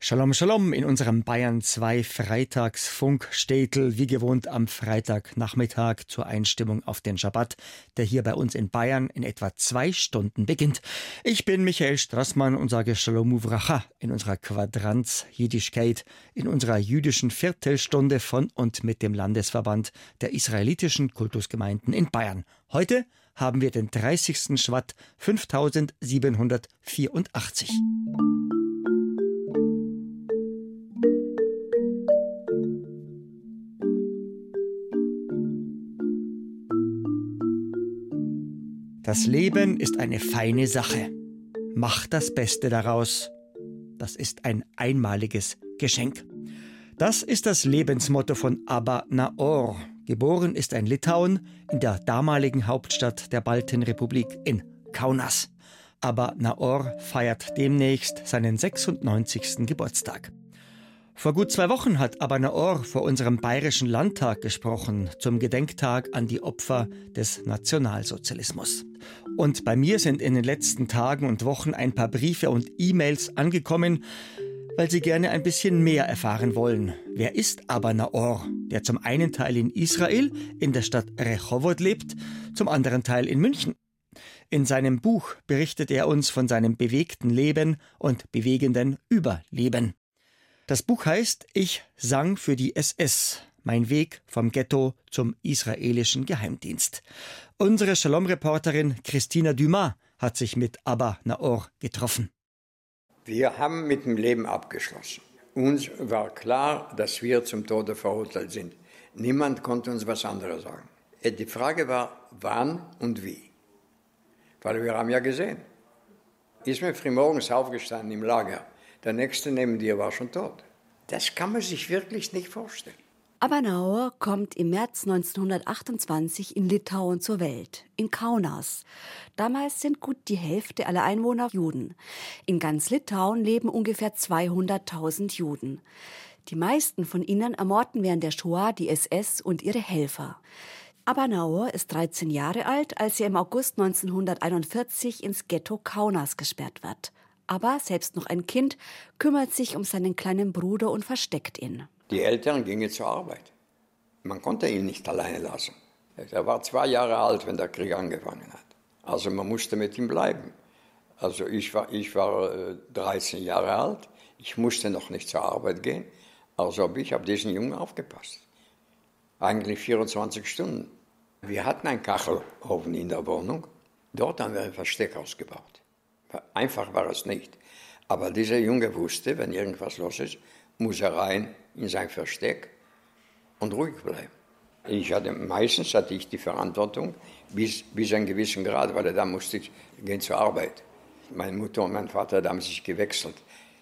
Shalom, Shalom in unserem Bayern 2 Freitagsfunkstätel, wie gewohnt am Freitagnachmittag zur Einstimmung auf den Schabbat, der hier bei uns in Bayern in etwa zwei Stunden beginnt. Ich bin Michael Strassmann und sage Shalom Uvracha in unserer Quadranz Jiddischkeit, in unserer jüdischen Viertelstunde von und mit dem Landesverband der israelitischen Kultusgemeinden in Bayern. Heute haben wir den 30. Schwatt 5784. Das Leben ist eine feine Sache. Mach das Beste daraus. Das ist ein einmaliges Geschenk. Das ist das Lebensmotto von Abba Naor. Geboren ist ein Litauen in der damaligen Hauptstadt der Baltenrepublik in Kaunas. Abba Naor feiert demnächst seinen 96. Geburtstag. Vor gut zwei Wochen hat Abanaor vor unserem bayerischen Landtag gesprochen zum Gedenktag an die Opfer des Nationalsozialismus. Und bei mir sind in den letzten Tagen und Wochen ein paar Briefe und E-Mails angekommen, weil sie gerne ein bisschen mehr erfahren wollen. Wer ist Abanaor, der zum einen Teil in Israel, in der Stadt Rehovot lebt, zum anderen Teil in München? In seinem Buch berichtet er uns von seinem bewegten Leben und bewegenden Überleben. Das Buch heißt Ich sang für die SS. Mein Weg vom Ghetto zum israelischen Geheimdienst. Unsere Shalom-Reporterin Christina Dumas hat sich mit Abba Naor getroffen. Wir haben mit dem Leben abgeschlossen. Uns war klar, dass wir zum Tode verurteilt sind. Niemand konnte uns was anderes sagen. Äh, die Frage war, wann und wie. Weil wir haben ja gesehen. Ist mir frühmorgens aufgestanden im Lager der nächste neben dir war schon tot. Das kann man sich wirklich nicht vorstellen. Abernauer kommt im März 1928 in Litauen zur Welt, in Kaunas. Damals sind gut die Hälfte aller Einwohner Juden. In ganz Litauen leben ungefähr 200.000 Juden. Die meisten von ihnen ermorden während der Shoah die SS und ihre Helfer. Abernauer ist 13 Jahre alt, als er im August 1941 ins Ghetto Kaunas gesperrt wird aber selbst noch ein Kind kümmert sich um seinen kleinen Bruder und versteckt ihn. Die Eltern gingen zur Arbeit. Man konnte ihn nicht alleine lassen. Er war zwei Jahre alt, wenn der Krieg angefangen hat. Also man musste mit ihm bleiben. Also ich war, ich war 13 äh, Jahre alt, ich musste noch nicht zur Arbeit gehen, also habe ich auf diesen Jungen aufgepasst. Eigentlich 24 Stunden. Wir hatten einen Kachelofen in der Wohnung, dort haben wir ein Versteck ausgebaut. Einfach war es nicht. Aber dieser Junge wusste, wenn irgendwas los ist, muss er rein in sein Versteck und ruhig bleiben. Ich hatte, meistens hatte ich die Verantwortung bis, bis einen gewissen Grad, weil da musste ich gehen zur Arbeit. Meine Mutter und mein Vater haben sich gewechselt.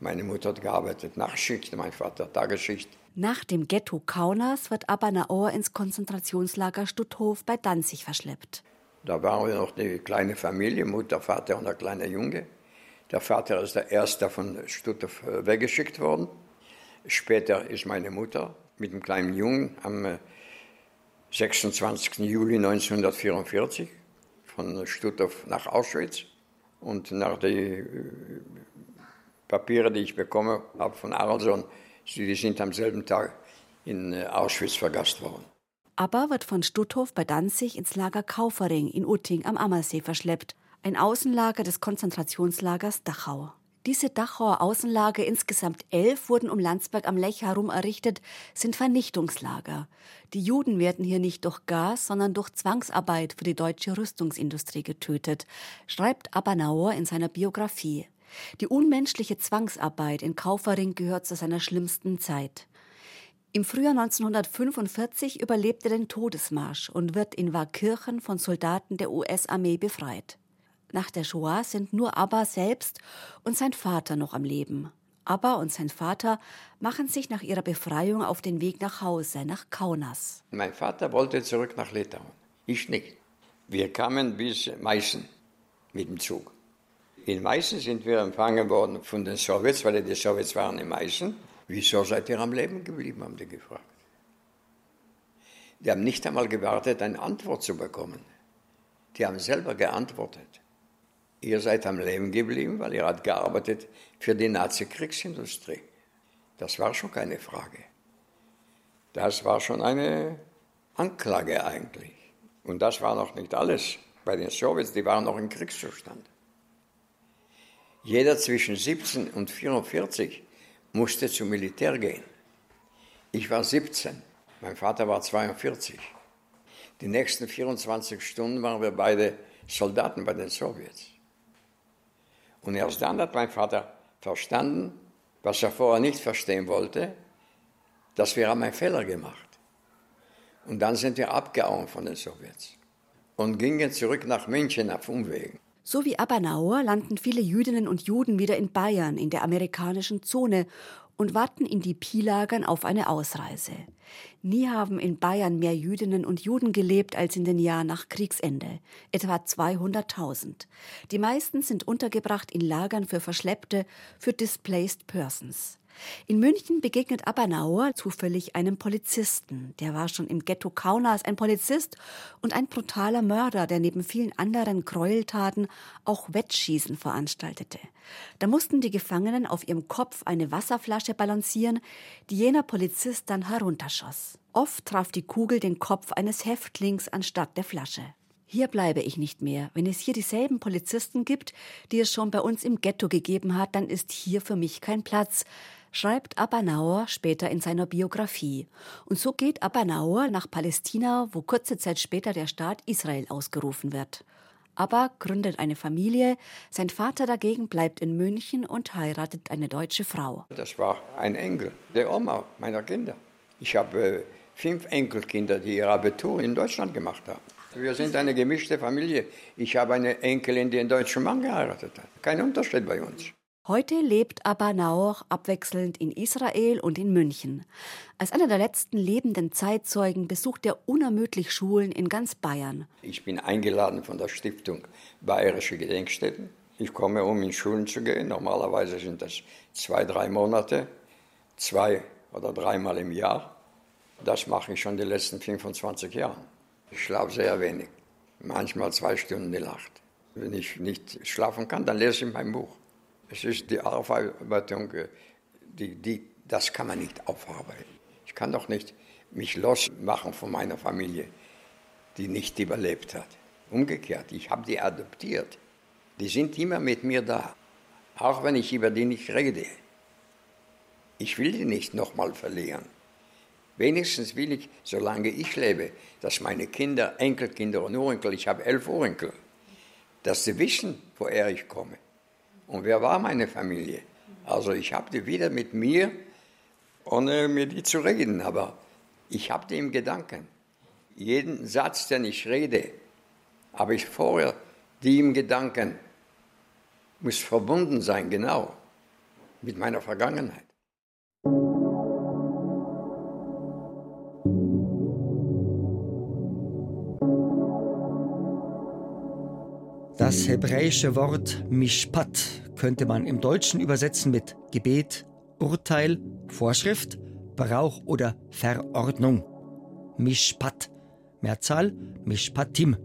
Meine Mutter hat gearbeitet Nachtschicht, mein Vater Tagesschicht. Nach dem Ghetto Kaunas wird Abanaor ins Konzentrationslager Stutthof bei Danzig verschleppt. Da waren wir noch eine kleine Familie, Mutter, Vater und ein kleiner Junge. Der Vater ist der erste von Stuttgart äh, weggeschickt worden. Später ist meine Mutter mit dem kleinen Jungen am 26. Äh, Juli 1944 von Stuttgart nach Auschwitz. Und nach den äh, Papieren, die ich bekommen habe von Arlson, die sind am selben Tag in Auschwitz vergast worden. Abba wird von Stutthof bei Danzig ins Lager Kaufering in Utting am Ammersee verschleppt, ein Außenlager des Konzentrationslagers Dachau. Diese Dachauer Außenlager, insgesamt elf, wurden um Landsberg am Lech herum errichtet, sind Vernichtungslager. Die Juden werden hier nicht durch Gas, sondern durch Zwangsarbeit für die deutsche Rüstungsindustrie getötet, schreibt Abenauer in seiner Biografie. Die unmenschliche Zwangsarbeit in Kaufering gehört zu seiner schlimmsten Zeit. Im Frühjahr 1945 überlebt er den Todesmarsch und wird in Warkirchen von Soldaten der US-Armee befreit. Nach der Shoah sind nur Abba selbst und sein Vater noch am Leben. Abba und sein Vater machen sich nach ihrer Befreiung auf den Weg nach Hause, nach Kaunas. Mein Vater wollte zurück nach Litauen, ich nicht. Wir kamen bis Meißen mit dem Zug. In Meißen sind wir empfangen worden von den Sowjets, weil die Sowjets waren in Meißen. Wieso seid ihr am Leben geblieben, haben die gefragt. Die haben nicht einmal gewartet, eine Antwort zu bekommen. Die haben selber geantwortet. Ihr seid am Leben geblieben, weil ihr habt gearbeitet für die Nazi-Kriegsindustrie. Das war schon keine Frage. Das war schon eine Anklage eigentlich. Und das war noch nicht alles. Bei den Sowjets, die waren noch im Kriegszustand. Jeder zwischen 17 und 44 musste zum Militär gehen. Ich war 17, mein Vater war 42. Die nächsten 24 Stunden waren wir beide Soldaten bei den Sowjets. Und erst dann hat mein Vater verstanden, was er vorher nicht verstehen wollte, dass wir haben einen Fehler gemacht. Und dann sind wir abgehauen von den Sowjets und gingen zurück nach München auf Umwegen. So wie Abenauer landen viele Jüdinnen und Juden wieder in Bayern, in der amerikanischen Zone und warten in die Pi-Lagern auf eine Ausreise. Nie haben in Bayern mehr Jüdinnen und Juden gelebt als in den Jahren nach Kriegsende, etwa 200.000. Die meisten sind untergebracht in Lagern für Verschleppte, für Displaced Persons. In München begegnet Abernauer zufällig einem Polizisten. Der war schon im Ghetto Kaunas ein Polizist und ein brutaler Mörder, der neben vielen anderen Gräueltaten auch Wettschießen veranstaltete. Da mussten die Gefangenen auf ihrem Kopf eine Wasserflasche balancieren, die jener Polizist dann herunterschoss. Oft traf die Kugel den Kopf eines Häftlings anstatt der Flasche. Hier bleibe ich nicht mehr. Wenn es hier dieselben Polizisten gibt, die es schon bei uns im Ghetto gegeben hat, dann ist hier für mich kein Platz schreibt Abenauer später in seiner Biografie. Und so geht Abenauer nach Palästina, wo kurze Zeit später der Staat Israel ausgerufen wird. Aber gründet eine Familie, sein Vater dagegen bleibt in München und heiratet eine deutsche Frau. Das war ein Enkel, der Oma meiner Kinder. Ich habe äh, fünf Enkelkinder, die ihr Abitur in Deutschland gemacht haben. Wir sind eine gemischte Familie. Ich habe eine Enkelin, die einen deutschen Mann geheiratet hat. Kein Unterschied bei uns. Heute lebt Abanauch abwechselnd in Israel und in München. Als einer der letzten lebenden Zeitzeugen besucht er unermüdlich Schulen in ganz Bayern. Ich bin eingeladen von der Stiftung Bayerische Gedenkstätten. Ich komme, um in Schulen zu gehen. Normalerweise sind das zwei, drei Monate, zwei oder dreimal im Jahr. Das mache ich schon die letzten 25 Jahre. Ich schlafe sehr wenig, manchmal zwei Stunden die Nacht. Wenn ich nicht schlafen kann, dann lese ich mein Buch. Es ist die Aufarbeitung, äh, die, die, das kann man nicht aufarbeiten. Ich kann doch nicht mich losmachen von meiner Familie, die nicht überlebt hat. Umgekehrt, ich habe die adoptiert. Die sind immer mit mir da, auch wenn ich über die nicht rede. Ich will die nicht nochmal verlieren. Wenigstens will ich, solange ich lebe, dass meine Kinder, Enkelkinder und Urenkel, ich habe elf Urenkel, dass sie wissen, woher ich komme. Und wer war meine Familie? Also ich habe die wieder mit mir, ohne mir die zu reden, aber ich habe die im Gedanken. Jeden Satz, den ich rede, habe ich vorher die im Gedanken. Muss verbunden sein, genau, mit meiner Vergangenheit. Das hebräische Wort Mishpat könnte man im Deutschen übersetzen mit Gebet, Urteil, Vorschrift, Brauch oder Verordnung. Mishpat. Mehrzahl Mishpatim.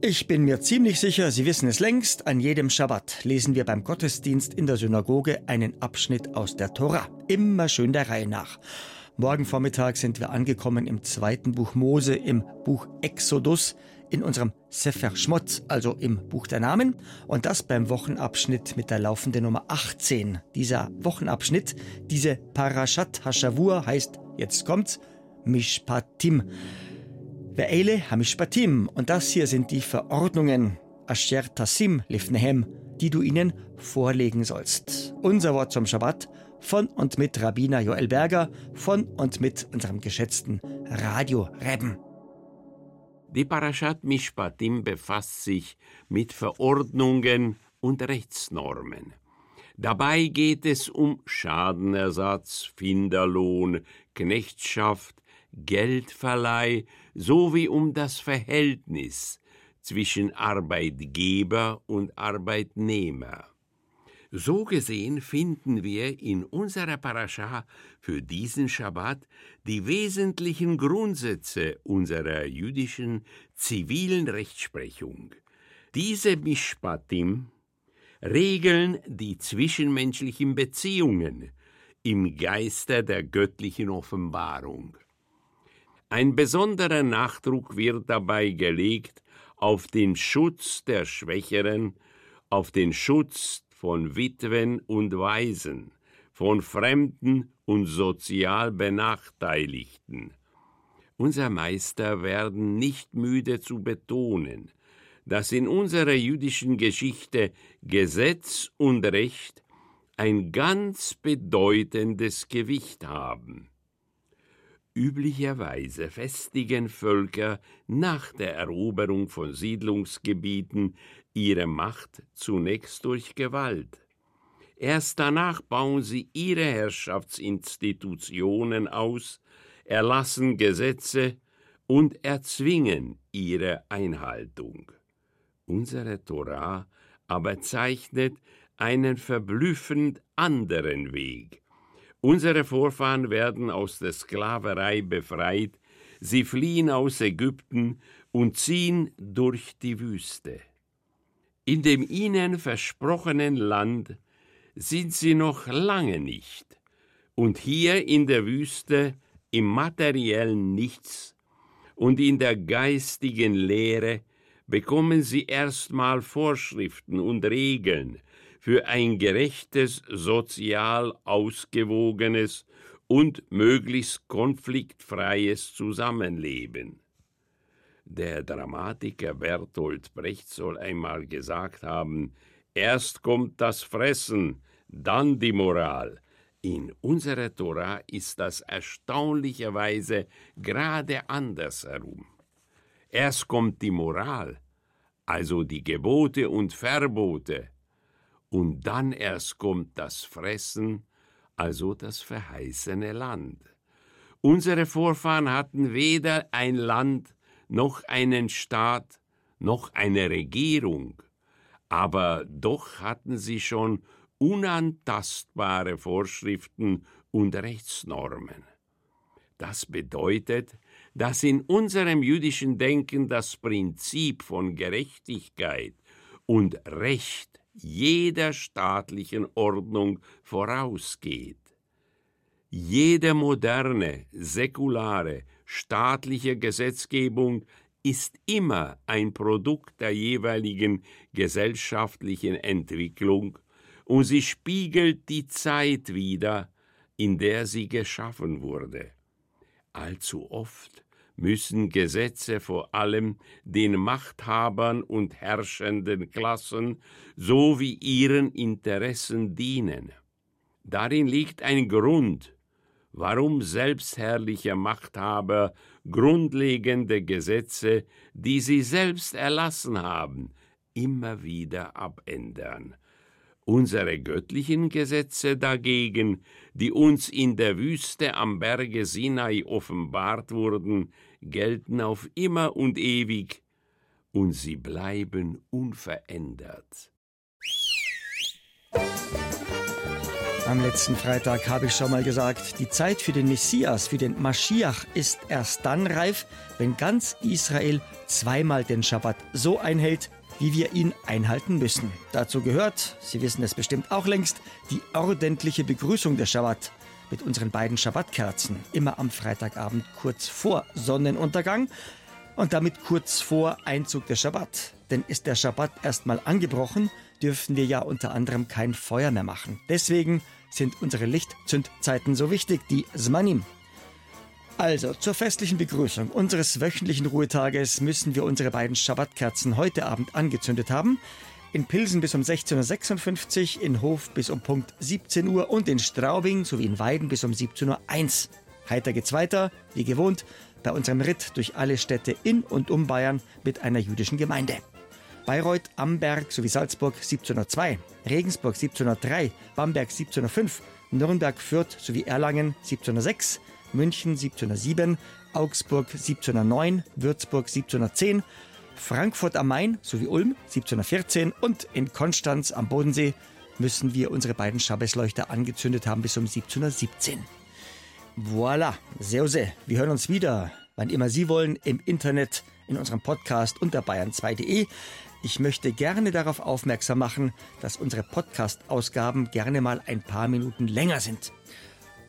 Ich bin mir ziemlich sicher, Sie wissen es längst, an jedem Schabbat lesen wir beim Gottesdienst in der Synagoge einen Abschnitt aus der Tora. Immer schön der Reihe nach. Morgen Vormittag sind wir angekommen im zweiten Buch Mose, im Buch Exodus in unserem Sefer Schmott, also im Buch der Namen, und das beim Wochenabschnitt mit der laufenden Nummer 18. Dieser Wochenabschnitt, diese Parashat Hashavur heißt, jetzt kommt's, Mishpatim. Ve'ele Hamishpatim, und das hier sind die Verordnungen, Asher Tassim Lifnehem, die du ihnen vorlegen sollst. Unser Wort zum Schabbat von und mit Rabbiner Joel Berger, von und mit unserem geschätzten Radio Rebben. Die Parashat Mishpatim befasst sich mit Verordnungen und Rechtsnormen. Dabei geht es um Schadenersatz, Finderlohn, Knechtschaft, Geldverleih sowie um das Verhältnis zwischen Arbeitgeber und Arbeitnehmer. So gesehen finden wir in unserer Parascha für diesen Schabbat die wesentlichen Grundsätze unserer jüdischen zivilen Rechtsprechung. Diese Mishpatim regeln die zwischenmenschlichen Beziehungen im Geiste der göttlichen Offenbarung. Ein besonderer Nachdruck wird dabei gelegt auf den Schutz der Schwächeren, auf den Schutz von Witwen und Waisen, von Fremden und sozial Benachteiligten. Unser Meister werden nicht müde zu betonen, dass in unserer jüdischen Geschichte Gesetz und Recht ein ganz bedeutendes Gewicht haben. Üblicherweise festigen Völker nach der Eroberung von Siedlungsgebieten ihre Macht zunächst durch Gewalt. Erst danach bauen sie ihre Herrschaftsinstitutionen aus, erlassen Gesetze und erzwingen ihre Einhaltung. Unsere Torah aber zeichnet einen verblüffend anderen Weg. Unsere Vorfahren werden aus der Sklaverei befreit, sie fliehen aus Ägypten und ziehen durch die Wüste. In dem ihnen versprochenen Land sind sie noch lange nicht, und hier in der Wüste im materiellen Nichts und in der geistigen Lehre bekommen sie erstmal Vorschriften und Regeln für ein gerechtes, sozial ausgewogenes und möglichst konfliktfreies Zusammenleben. Der Dramatiker Bertolt Brecht soll einmal gesagt haben, erst kommt das Fressen, dann die Moral. In unserer Tora ist das erstaunlicherweise gerade andersherum. Erst kommt die Moral, also die Gebote und Verbote, und dann erst kommt das Fressen, also das verheißene Land. Unsere Vorfahren hatten weder ein Land noch einen Staat, noch eine Regierung, aber doch hatten sie schon unantastbare Vorschriften und Rechtsnormen. Das bedeutet, dass in unserem jüdischen Denken das Prinzip von Gerechtigkeit und Recht jeder staatlichen Ordnung vorausgeht. Jede moderne, säkulare, staatliche Gesetzgebung ist immer ein Produkt der jeweiligen gesellschaftlichen Entwicklung und sie spiegelt die Zeit wider, in der sie geschaffen wurde. Allzu oft müssen Gesetze vor allem den Machthabern und herrschenden Klassen sowie ihren Interessen dienen. Darin liegt ein Grund warum selbstherrliche Machthaber grundlegende Gesetze, die sie selbst erlassen haben, immer wieder abändern. Unsere göttlichen Gesetze dagegen, die uns in der Wüste am Berge Sinai offenbart wurden, gelten auf immer und ewig, und sie bleiben unverändert. Am letzten Freitag habe ich schon mal gesagt, die Zeit für den Messias, für den Maschiach ist erst dann reif, wenn ganz Israel zweimal den Schabbat so einhält, wie wir ihn einhalten müssen. Dazu gehört, Sie wissen es bestimmt auch längst, die ordentliche Begrüßung der Schabbat mit unseren beiden Schabbatkerzen, immer am Freitagabend kurz vor Sonnenuntergang und damit kurz vor Einzug der Schabbat. Denn ist der Schabbat erstmal angebrochen, dürfen wir ja unter anderem kein Feuer mehr machen. Deswegen sind unsere Lichtzündzeiten so wichtig, die Zmanim. Also, zur festlichen Begrüßung unseres wöchentlichen Ruhetages müssen wir unsere beiden Schabbatkerzen heute Abend angezündet haben. In Pilsen bis um 16.56 Uhr, in Hof bis um Punkt 17 Uhr und in Straubing sowie in Weiden bis um 17.01 Uhr. Heiter geht's weiter, wie gewohnt, bei unserem Ritt durch alle Städte in und um Bayern mit einer jüdischen Gemeinde. Bayreuth, Amberg sowie Salzburg 1702, Regensburg 1703, Bamberg 1705, Nürnberg, Fürth sowie Erlangen 1706, München 1707, Augsburg 1709, Würzburg 1710, Frankfurt am Main sowie Ulm 1714 und in Konstanz am Bodensee müssen wir unsere beiden Schabbesleuchter angezündet haben bis um 17.17 Uhr. Voilà, sehr. Wir hören uns wieder, wann immer Sie wollen, im Internet, in unserem Podcast unter bayern2.de. Ich möchte gerne darauf aufmerksam machen, dass unsere Podcast-Ausgaben gerne mal ein paar Minuten länger sind.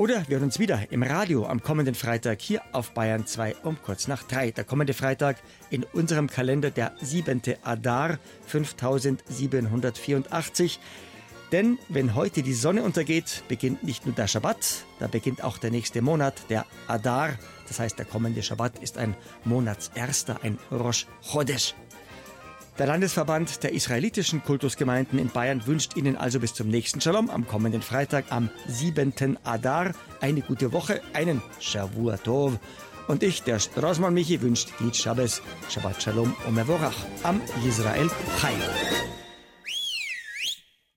Oder wir hören uns wieder im Radio am kommenden Freitag hier auf Bayern 2 um kurz nach drei. Der kommende Freitag in unserem Kalender der 7. Adar 5784. Denn wenn heute die Sonne untergeht, beginnt nicht nur der Schabbat, da beginnt auch der nächste Monat, der Adar. Das heißt, der kommende Schabbat ist ein Monatserster, ein Rosh Chodesh. Der Landesverband der israelitischen Kultusgemeinden in Bayern wünscht Ihnen also bis zum nächsten Shalom am kommenden Freitag am 7. Adar eine gute Woche, einen Shavua Tov. Und ich, der Straßmann Michi, wünscht Git Shabbos, Shabbat Shalom und Mevorach am Israel Chai.